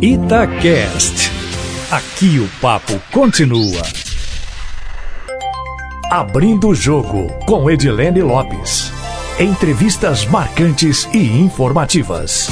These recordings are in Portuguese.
Itacast. Aqui o papo continua. Abrindo o jogo com Edilene Lopes. Entrevistas marcantes e informativas.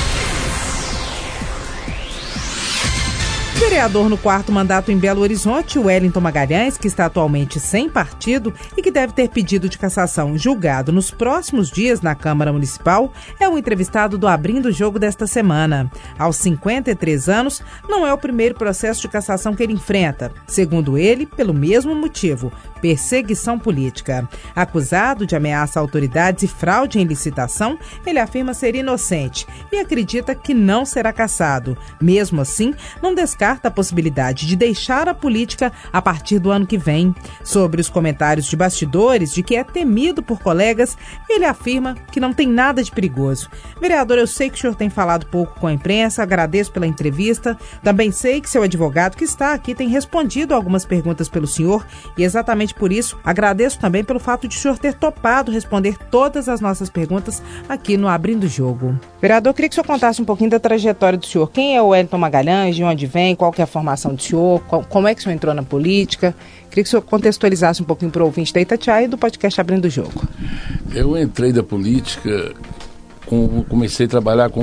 Vereador no quarto mandato em Belo Horizonte, Wellington Magalhães, que está atualmente sem partido e que deve ter pedido de cassação julgado nos próximos dias na Câmara Municipal, é o entrevistado do Abrindo o Jogo desta semana. Aos 53 anos, não é o primeiro processo de cassação que ele enfrenta. Segundo ele, pelo mesmo motivo, perseguição política. Acusado de ameaça a autoridades e fraude em licitação, ele afirma ser inocente e acredita que não será cassado. Mesmo assim, não descarta a possibilidade de deixar a política a partir do ano que vem. Sobre os comentários de bastidores de que é temido por colegas, ele afirma que não tem nada de perigoso. Vereador, eu sei que o senhor tem falado pouco com a imprensa, agradeço pela entrevista. Também sei que seu advogado que está aqui tem respondido algumas perguntas pelo senhor e exatamente por isso, agradeço também pelo fato de o senhor ter topado responder todas as nossas perguntas aqui no Abrindo o Jogo. Vereador, queria que o senhor contasse um pouquinho da trajetória do senhor. Quem é o Wellington Magalhães, de onde vem, qual que é a formação do senhor, como é que o senhor entrou na política? Queria que o senhor contextualizasse um pouquinho para o ouvinte da Itatiaia e do podcast Abrindo o Jogo. Eu entrei da política, com, comecei a trabalhar com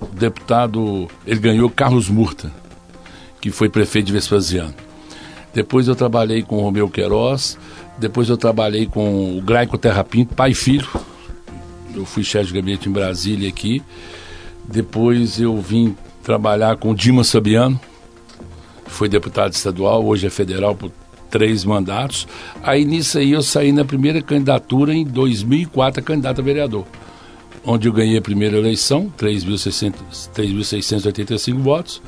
o deputado, ele ganhou Carlos Murta, que foi prefeito de Vespasiano. Depois eu trabalhei com o Romeu Queiroz, depois eu trabalhei com o Graico Terrapinto, pai e filho. Eu fui chefe de gabinete em Brasília aqui. Depois eu vim trabalhar com o Dima Sabiano, foi deputado estadual, hoje é federal por três mandatos. Aí nisso aí eu saí na primeira candidatura em 2004 a candidato a vereador, onde eu ganhei a primeira eleição, 3.685 votos.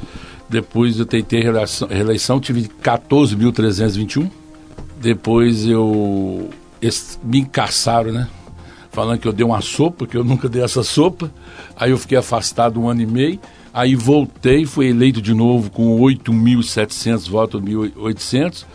Depois eu tentei reeleição, reeleição tive 14.321. Depois eu me encaçaram, né? Falando que eu dei uma sopa, que eu nunca dei essa sopa. Aí eu fiquei afastado um ano e meio. Aí voltei, fui eleito de novo com 8.700 votos, 1.800.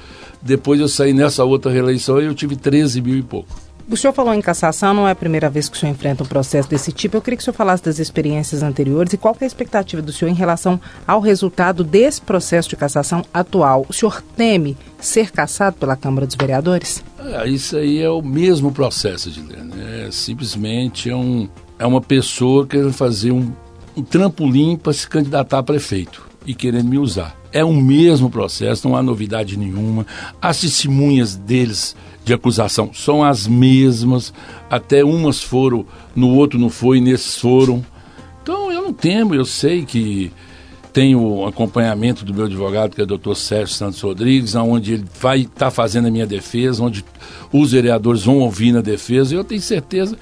Depois eu saí nessa outra reeleição e eu tive 13 mil e pouco. O senhor falou em cassação, não é a primeira vez que o senhor enfrenta um processo desse tipo. Eu queria que o senhor falasse das experiências anteriores e qual é a expectativa do senhor em relação ao resultado desse processo de cassação atual. O senhor teme ser cassado pela Câmara dos Vereadores? É, isso aí é o mesmo processo, Edilene. É simplesmente é, um, é uma pessoa querendo fazer um, um trampolim para se candidatar a prefeito e querendo me usar. É o mesmo processo, não há novidade nenhuma. As testemunhas deles de acusação são as mesmas, até umas foram, no outro não foi, nesses foram. Então eu não temo, eu sei que tenho o acompanhamento do meu advogado, que é o doutor Sérgio Santos Rodrigues, onde ele vai estar tá fazendo a minha defesa, onde os vereadores vão ouvir na defesa, e eu tenho certeza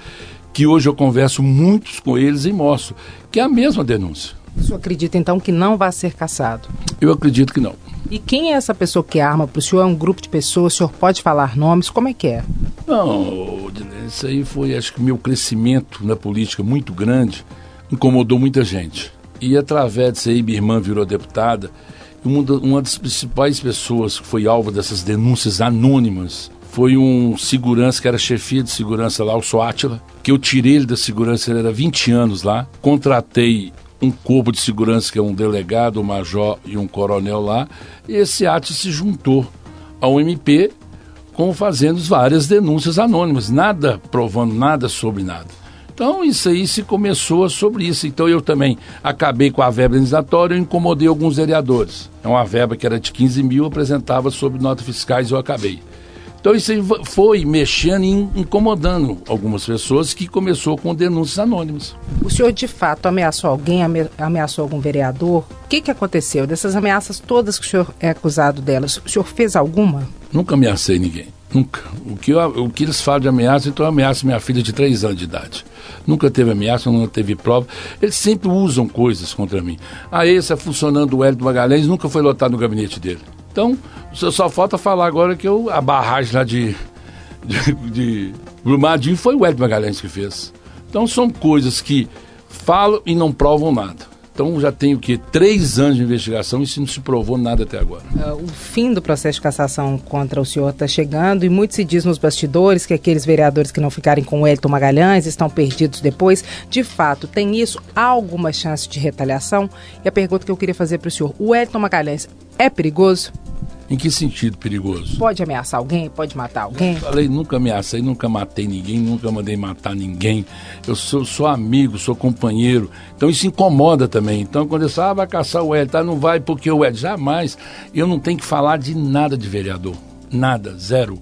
que hoje eu converso muitos com eles e mostro que é a mesma denúncia. O senhor acredita então que não vai ser cassado? Eu acredito que não. E quem é essa pessoa que arma para o senhor? É um grupo de pessoas? O senhor pode falar nomes? Como é que é? Não, isso aí foi, acho que meu crescimento na política muito grande incomodou muita gente. E através disso aí, minha irmã virou deputada. Uma, uma das principais pessoas que foi alvo dessas denúncias anônimas foi um segurança que era chefia de segurança lá, o Soátila, que eu tirei ele da segurança, ele era 20 anos lá, contratei um corpo de segurança, que é um delegado, um major e um coronel lá, e esse ato se juntou ao MP com fazendo várias denúncias anônimas, nada provando nada sobre nada. Então isso aí se começou sobre isso. Então eu também acabei com a verba indenizatória e incomodei alguns vereadores. É uma verba que era de 15 mil, apresentava sobre notas fiscais e eu acabei. Então isso foi mexendo e incomodando algumas pessoas que começou com denúncias anônimas. O senhor de fato ameaçou alguém, ameaçou algum vereador? O que, que aconteceu dessas ameaças todas que o senhor é acusado delas? O senhor fez alguma? Nunca ameacei ninguém. Nunca. O que, eu, o que eles falam de ameaça, então eu ameaço minha filha de 3 anos de idade. Nunca teve ameaça, nunca teve prova. Eles sempre usam coisas contra mim. A ah, esse é funcionando o Hélio Magalhães, nunca foi lotado no gabinete dele. Então, só falta falar agora que eu, a barragem lá de, de, de Brumadinho foi o Hélio Magalhães que fez. Então são coisas que falam e não provam nada. Então já tem o quê? Três anos de investigação e isso não se provou nada até agora. Uh, o fim do processo de cassação contra o senhor está chegando e muito se diz nos bastidores que aqueles vereadores que não ficarem com o Elton Magalhães estão perdidos depois. De fato, tem isso? Alguma chance de retaliação? E a pergunta que eu queria fazer para o senhor: o Elton Magalhães é perigoso? Em que sentido perigoso? Pode ameaçar alguém? Pode matar alguém? Eu falei, nunca ameacei, nunca matei ninguém, nunca mandei matar ninguém. Eu sou, sou amigo, sou companheiro. Então isso incomoda também. Então quando eu falo, ah, vai caçar o Hélio, tá? Não vai porque o Hélio. Jamais. Eu não tenho que falar de nada de vereador. Nada, zero.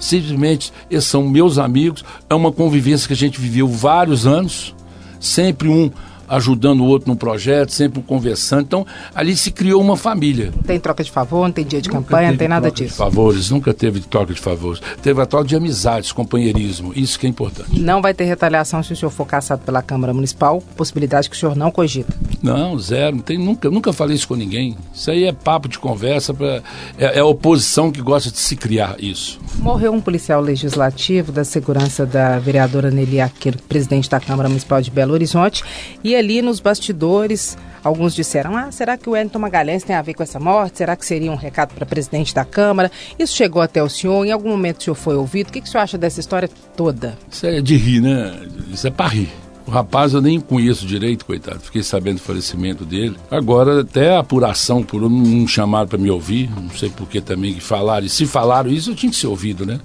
Simplesmente, eles são meus amigos. É uma convivência que a gente viveu vários anos. Sempre um ajudando o outro num projeto, sempre conversando. Então, ali se criou uma família. Não tem troca de favor, não tem dia de nunca campanha, não tem nada disso. De favores, nunca teve troca de favores. Teve a troca de amizades, companheirismo. Isso que é importante. Não vai ter retaliação se o senhor for caçado pela Câmara Municipal, possibilidade que o senhor não cogita. Não, zero. Não tem, nunca, nunca falei isso com ninguém. Isso aí é papo de conversa, pra, é, é a oposição que gosta de se criar isso. Morreu um policial legislativo da segurança da vereadora Nelly Aquino, presidente da Câmara Municipal de Belo Horizonte, e ali nos bastidores, alguns disseram: ah, será que o Wellington Magalhães tem a ver com essa morte? Será que seria um recado para presidente da Câmara? Isso chegou até o senhor? Em algum momento o senhor foi ouvido? O que, que o senhor acha dessa história toda? Isso é de rir, né? Isso é para rir. O rapaz eu nem conheço direito, coitado. Fiquei sabendo do falecimento dele. Agora, até a apuração por um, chamado para me ouvir, não sei por que também que falaram. E se falaram isso, eu tinha que ser ouvido, né?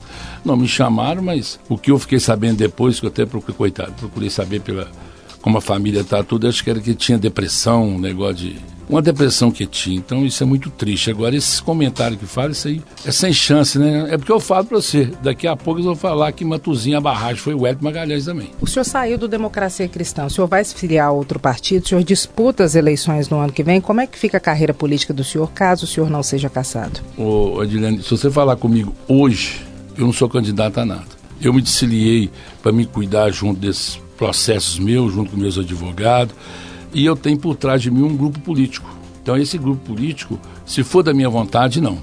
Não me chamaram, mas o que eu fiquei sabendo depois, que eu até procurei, coitado, procurei saber pela como a família está tudo, acho que era que tinha depressão, um negócio de. Uma depressão que tinha, então isso é muito triste. Agora, esses comentários que falam, isso aí é sem chance, né? É porque eu falo para você, daqui a pouco eu vou falar que Matuzinha, a barragem foi o Hélio Magalhães também. O senhor saiu do Democracia Cristã, o senhor vai se filiar a outro partido, o senhor disputa as eleições no ano que vem, como é que fica a carreira política do senhor caso o senhor não seja caçado? Ô, Adilene, se você falar comigo hoje, eu não sou candidato a nada. Eu me desfiliei para me cuidar junto desses processos meus, junto com meus advogados, e eu tenho por trás de mim um grupo político. Então, esse grupo político, se for da minha vontade, não.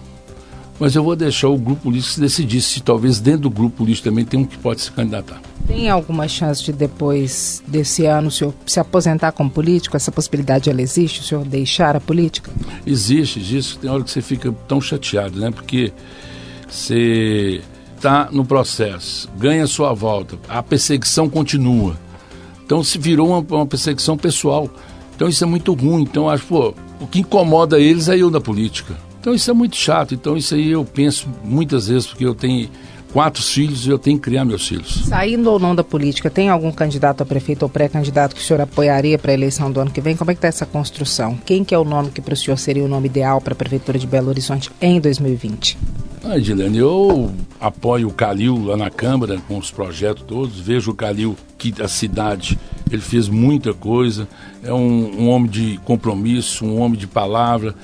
Mas eu vou deixar o grupo político se decidir se talvez dentro do grupo político também tem um que pode se candidatar. Tem alguma chance de depois desse ano o senhor se aposentar como político? Essa possibilidade ela existe? O senhor deixar a política? Existe, existe. Tem hora que você fica tão chateado, né? Porque você está no processo, ganha sua volta, a perseguição continua. Então se virou uma, uma, perseguição pessoal. Então isso é muito ruim. Então acho, pô, o que incomoda eles é eu na política. Então isso é muito chato. Então isso aí eu penso muitas vezes, porque eu tenho quatro filhos e eu tenho que criar meus filhos. Saindo ou não da política, tem algum candidato a prefeito ou pré-candidato que o senhor apoiaria para a eleição do ano que vem? Como é que está essa construção? Quem que é o nome que para o senhor seria o nome ideal para a Prefeitura de Belo Horizonte em 2020? Ah, Edilene, eu apoio o Calil lá na Câmara com os projetos todos. Vejo o Calil que a cidade ele fez muita coisa. É um, um homem de compromisso, um homem de palavra.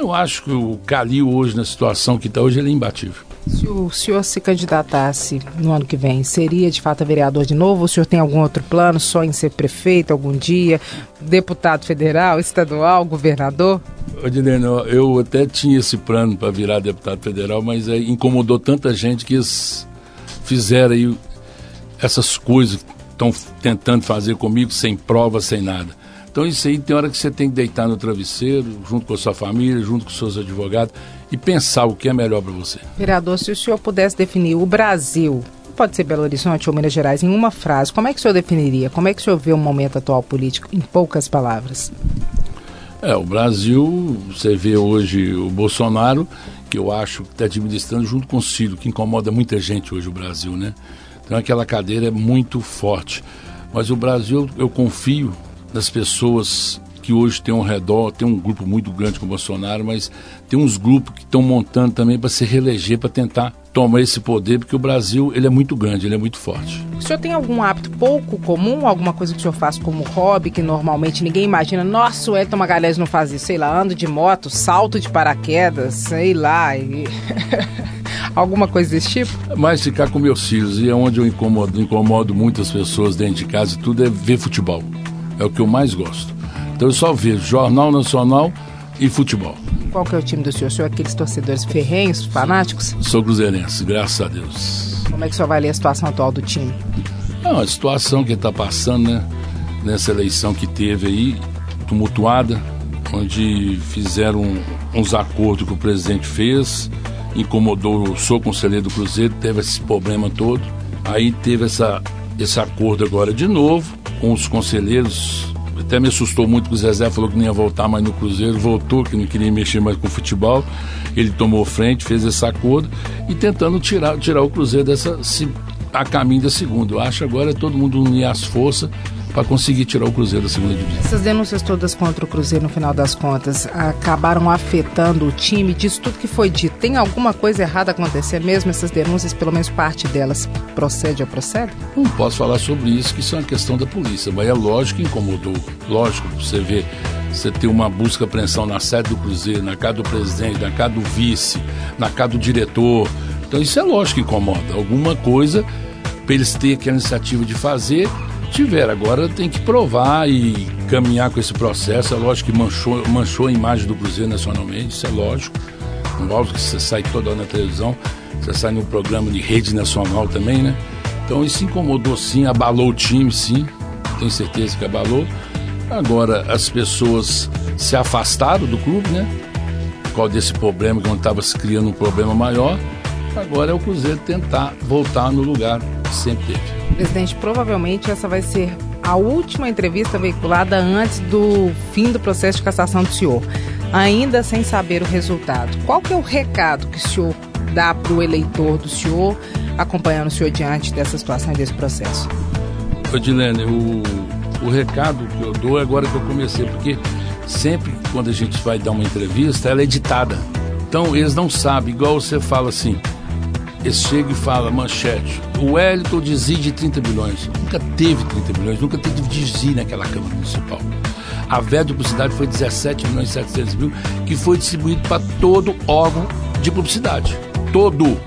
Eu acho que o Calil hoje na situação que está hoje ele é imbatível. Se o senhor se candidatasse no ano que vem, seria de fato vereador de novo? O senhor tem algum outro plano, só em ser prefeito algum dia, deputado federal, estadual, governador? Odilene, eu até tinha esse plano para virar deputado federal, mas aí incomodou tanta gente que eles fizeram aí essas coisas que estão tentando fazer comigo sem prova, sem nada. Então isso aí tem hora que você tem que deitar no travesseiro, junto com a sua família, junto com os seus advogados, e pensar o que é melhor para você. Vereador, se o senhor pudesse definir o Brasil, pode ser Belo Horizonte ou Minas Gerais, em uma frase, como é que o senhor definiria? Como é que o senhor vê o momento atual político, em poucas palavras? É, o Brasil, você vê hoje o Bolsonaro, que eu acho que está administrando junto com o Ciro, que incomoda muita gente hoje o Brasil, né? Então aquela cadeira é muito forte. Mas o Brasil, eu confio nas pessoas que hoje tem um redor, tem um grupo muito grande com o Bolsonaro, mas tem uns grupos que estão montando também para se reeleger, para tentar tomar esse poder, porque o Brasil ele é muito grande, ele é muito forte. O senhor tem algum hábito pouco comum, alguma coisa que o senhor faz como hobby, que normalmente ninguém imagina? Nossa, o Elton Magalhães não faz isso, sei lá, ando de moto, salto de paraquedas, sei lá. E... alguma coisa desse tipo? Mas ficar com meus filhos, e é onde eu incomodo, incomodo muitas pessoas dentro de casa, tudo é ver futebol. É o que eu mais gosto. Então eu só vejo Jornal Nacional e futebol. Qual que é o time do senhor? O senhor é aqueles torcedores ferrenhos, fanáticos? Sou cruzeirense, graças a Deus. Como é que o senhor vai ler a situação atual do time? Não, a situação que está passando, né? Nessa eleição que teve aí, tumultuada, onde fizeram uns acordos que o presidente fez, incomodou, sou conselheiro do Cruzeiro, teve esse problema todo. Aí teve essa, esse acordo agora de novo com os conselheiros. Até me assustou muito que o Zezé falou que não ia voltar mais no Cruzeiro, voltou, que não queria mexer mais com o futebol. Ele tomou frente, fez esse acordo e tentando tirar, tirar o Cruzeiro dessa a caminho da segunda. Eu acho agora é todo mundo unir as forças para conseguir tirar o Cruzeiro da segunda divisão. Essas denúncias todas contra o Cruzeiro, no final das contas, acabaram afetando o time, disso tudo que foi dito. Tem alguma coisa errada acontecendo mesmo? Essas denúncias, pelo menos parte delas, procede ou procede? Não posso falar sobre isso, que isso é uma questão da polícia, mas é lógico que incomodou. Lógico, você vê, você tem uma busca apreensão na sede do Cruzeiro, na casa do presidente, na casa do vice, na casa do diretor. Então isso é lógico que incomoda. Alguma coisa para eles terem aquela iniciativa de fazer tiver. Agora tem que provar e caminhar com esse processo. É lógico que manchou, manchou a imagem do Cruzeiro nacionalmente, isso é lógico. Óbvio que você sai toda hora na televisão, você sai no programa de rede nacional também, né? Então isso incomodou sim, abalou o time, sim. Tenho certeza que abalou. Agora as pessoas se afastaram do clube, né? Por causa desse problema, que não estava se criando um problema maior. Agora é o Cruzeiro tentar voltar no lugar que sempre teve. Presidente, provavelmente essa vai ser a última entrevista veiculada antes do fim do processo de cassação do senhor, ainda sem saber o resultado. Qual que é o recado que o senhor dá para o eleitor do senhor, acompanhando o senhor diante dessa situação e desse processo? Odilene, o, o recado que eu dou é agora que eu comecei, porque sempre quando a gente vai dar uma entrevista, ela é editada. Então eles não sabem, igual você fala assim, eles chegam e falam, manchete, o Wellington desvia de 30 bilhões. Nunca teve 30 bilhões, nunca teve desvio naquela Câmara Municipal. A verba de publicidade foi 17 milhões e 700 mil, que foi distribuído para todo órgão de publicidade. Todo.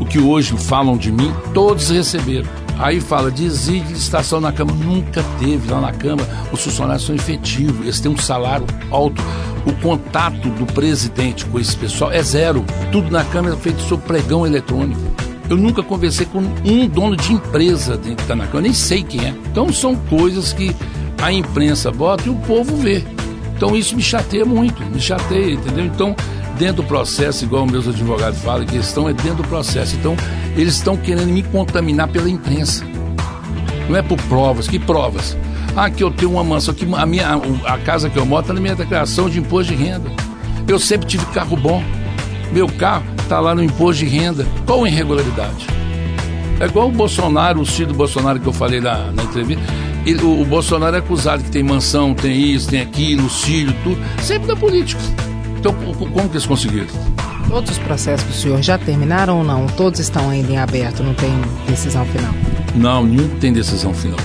O que hoje falam de mim, todos receberam. Aí fala, desvio de licitação na Câmara. Nunca teve lá na Câmara. Os funcionários são efetivos, eles têm um salário alto. O contato do presidente com esse pessoal é zero. Tudo na Câmara é feito sob pregão eletrônico. Eu nunca conversei com um dono de empresa dentro da Câmara, eu nem sei quem é. Então são coisas que a imprensa bota e o povo vê. Então isso me chateia muito, me chateia, entendeu? Então, dentro do processo, igual meus advogados falam, a questão é dentro do processo. Então, eles estão querendo me contaminar pela imprensa. Não é por provas, que provas? Ah, que eu tenho uma mansão, que a, minha, a casa que eu moro está na minha declaração de imposto de renda. Eu sempre tive carro bom. Meu carro está lá no imposto de renda. Qual a irregularidade? É igual o Bolsonaro, o Ciro Bolsonaro que eu falei na, na entrevista. Ele, o, o, Bolsonaro é acusado que tem mansão, tem isso, tem aquilo, o Ciro, tudo. Sempre da política. Então, como que eles conseguiram? Todos os processos do senhor já terminaram ou não? Todos estão ainda em aberto, não tem decisão final? Não, nenhum tem decisão final.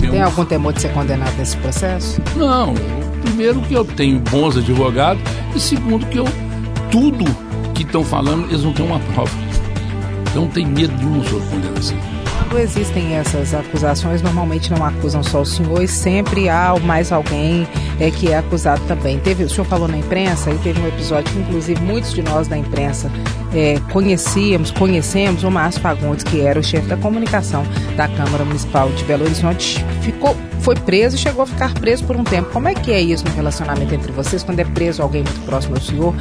Tem, tem algum temor de ser condenado nesse processo? Não. Primeiro que eu tenho bons advogados e segundo que eu tudo que estão falando, eles não têm uma prova. Então tem medo de uma sua condenação. Quando existem essas acusações, normalmente não acusam só o senhor e sempre há mais alguém é, que é acusado também. Teve, o senhor falou na imprensa e teve um episódio que, inclusive, muitos de nós da imprensa é, conhecíamos, conhecemos o Márcio Fagundes, que era o chefe da comunicação da Câmara Municipal de Belo Horizonte, ficou, foi preso e chegou a ficar preso por um tempo. Como é que é isso no relacionamento entre vocês, quando é preso alguém muito próximo ao senhor?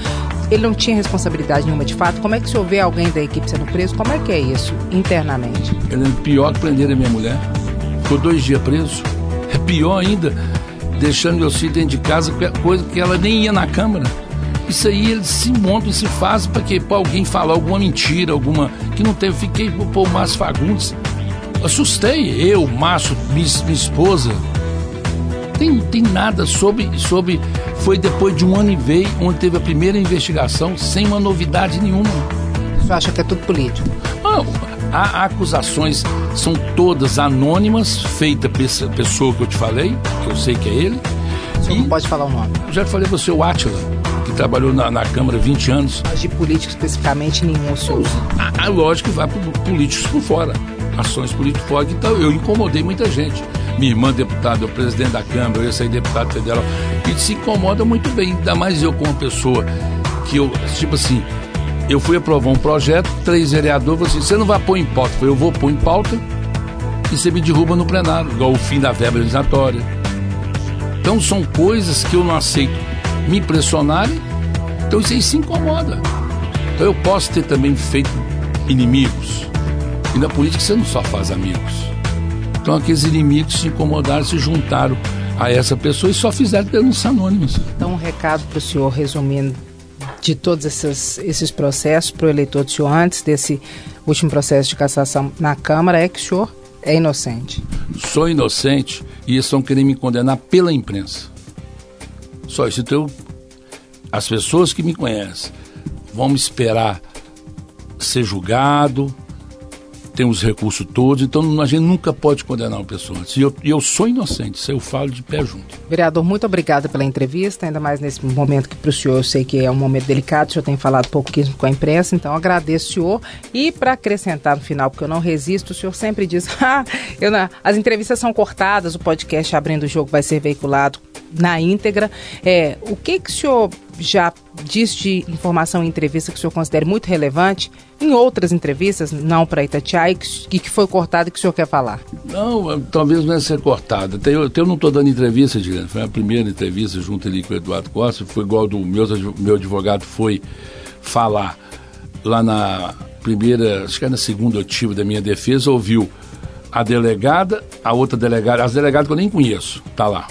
Ele não tinha responsabilidade nenhuma de fato? Como é que senhor vê alguém da equipe sendo preso? Como é que é isso internamente? Ele é pior que prender a minha mulher. Ficou dois dias preso. É pior ainda, deixando meu filho dentro de casa, coisa que ela nem ia na Câmara. Isso aí eles se montam e se fazem para que para alguém falar alguma mentira, alguma que não teve. Fiquei por o Márcio Fagundes. Assustei, eu, Márcio, minha, minha esposa. Tem, tem nada sobre, sobre. Foi depois de um ano e meio, onde teve a primeira investigação, sem uma novidade nenhuma. Você acha que é tudo político? Não, há acusações, são todas anônimas, feitas pela pessoa que eu te falei, que eu sei que é ele. Você não pode falar o nome. Já falei você, o Átila trabalhou na, na Câmara 20 anos. Mas de político especificamente nenhum, senhor? A, a lógica vai para políticos por fora. Ações políticos fora. Então eu incomodei muita gente. Minha irmã deputada, o presidente da Câmara, eu sair deputado federal. E se incomoda muito bem. Ainda mais eu como pessoa que eu, tipo assim, eu fui aprovar um projeto, três vereadores assim, você não vai pôr em pauta. Eu eu vou pôr em pauta e você me derruba no plenário, igual o fim da verba legislatória. Então são coisas que eu não aceito me impressionarem, então isso aí se incomoda. Então eu posso ter também feito inimigos. E na política você não só faz amigos. Então aqueles inimigos se incomodaram, se juntaram a essa pessoa e só fizeram denúncias anônimas. Então um recado para o senhor, resumindo, de todos esses, esses processos para o eleitor do senhor antes desse último processo de cassação na Câmara é que o senhor é inocente. Sou inocente e estão querendo me condenar pela imprensa. Só isso. Então, as pessoas que me conhecem vão me esperar ser julgado, tem os recursos todos, então a gente nunca pode condenar uma pessoa. E eu, eu sou inocente, isso eu falo de pé junto. Vereador, muito obrigada pela entrevista, ainda mais nesse momento que para o senhor eu sei que é um momento delicado, o senhor tem falado pouquíssimo com a imprensa, então agradeço o senhor. E para acrescentar no final, porque eu não resisto, o senhor sempre diz, ah, não, as entrevistas são cortadas, o podcast Abrindo o Jogo vai ser veiculado na íntegra. É, o que, que o senhor já disse de informação em entrevista que o senhor considere muito relevante em outras entrevistas, não para Itatiaia, que, que foi cortado e que o senhor quer falar? Não, talvez não é ser cortada. Eu, eu não estou dando entrevista, Juliana. Foi a primeira entrevista junto ali com o Eduardo Costa. Foi igual do meu, meu advogado foi falar lá na primeira, acho que é na segunda oitiva da minha defesa, ouviu a delegada, a outra delegada, as delegadas que eu nem conheço, tá lá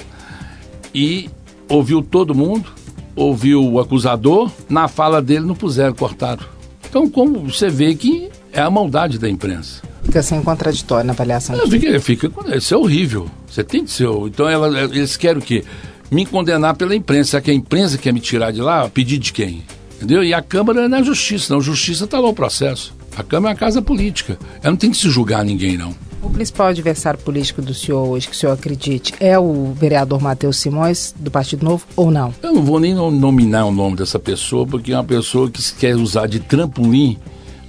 e ouviu todo mundo, ouviu o acusador, na fala dele não puseram, cortaram. Então, como você vê que é a maldade da imprensa. Fica sem contraditório na avaliação. É, fica, fica, isso é horrível. Você tem que ser. Então, ela, eles querem o quê? Me condenar pela imprensa. Será que a imprensa quer me tirar de lá? Pedir de quem? Entendeu? E a Câmara não é justiça, não. Justiça está lá o processo. A Câmara é uma casa política. Ela não tem que se julgar ninguém, não. O principal adversário político do senhor hoje, que o senhor acredite, é o vereador Matheus Simões, do Partido Novo, ou não? Eu não vou nem nominar o nome dessa pessoa, porque é uma pessoa que quer usar de trampolim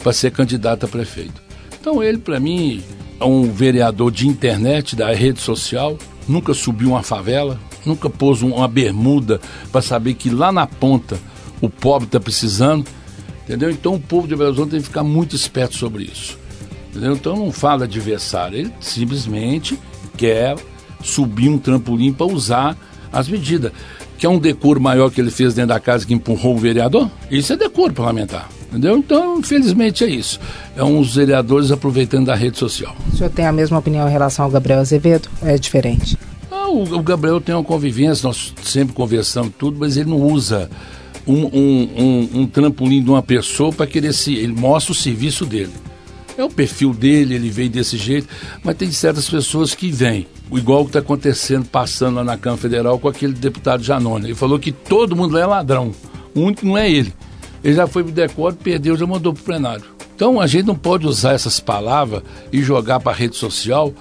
para ser candidato a prefeito. Então, ele, para mim, é um vereador de internet, da rede social, nunca subiu uma favela, nunca pôs uma bermuda para saber que lá na ponta o pobre está precisando. Entendeu? Então, o povo de Belo Horizonte tem que ficar muito esperto sobre isso. Entendeu? Então não fala adversário, ele simplesmente quer subir um trampolim para usar as medidas. Que é um decoro maior que ele fez dentro da casa que empurrou o vereador? Isso é decoro parlamentar. Entendeu? Então, infelizmente é isso. É uns vereadores aproveitando da rede social. O senhor tem a mesma opinião em relação ao Gabriel Azevedo? É diferente? Ah, o, o, Gabriel tem uma convivência, nós sempre conversamos tudo, mas ele não usa um, um, um, um trampolim de uma pessoa para querer se. Ele mostra o serviço dele. É o perfil dele, ele veio desse jeito, mas tem certas pessoas que vêm. Igual o que está acontecendo, passando lá na Câmara Federal com aquele deputado Janone. Ele falou que todo mundo lá é ladrão. O único não é ele. Ele já foi pro decoro, perdeu, já mandou pro plenário. Então a gente não pode usar essas palavras e jogar para a rede social.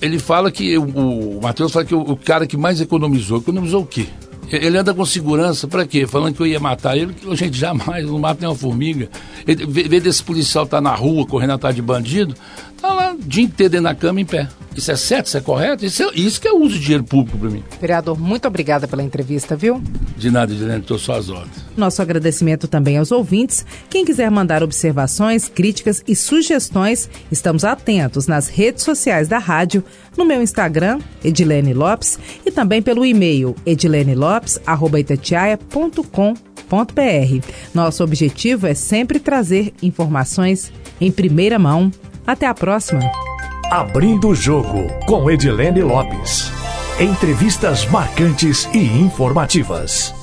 Ele fala que, o, o Matheus fala que o, o cara que mais economizou, economizou o quê? Ele anda com segurança, para quê? Falando que eu ia matar ele, que, gente, jamais, não mata nem uma formiga. Ele vê desse policial tá na rua correndo atrás de bandido, tá lá o dia inteiro dentro da cama em pé. Isso é certo, isso é correto? Isso, é, isso que é uso de dinheiro público para mim. Vereador, muito obrigada pela entrevista, viu? De nada, Dilene, estou só às ordens. Nosso agradecimento também aos ouvintes. Quem quiser mandar observações, críticas e sugestões, estamos atentos nas redes sociais da rádio, no meu Instagram, Edilene Lopes, e também pelo e-mail edilenelopes.com.br. Nosso objetivo é sempre trazer informações em primeira mão. Até a próxima! Abrindo o Jogo, com Edilene Lopes. Entrevistas marcantes e informativas.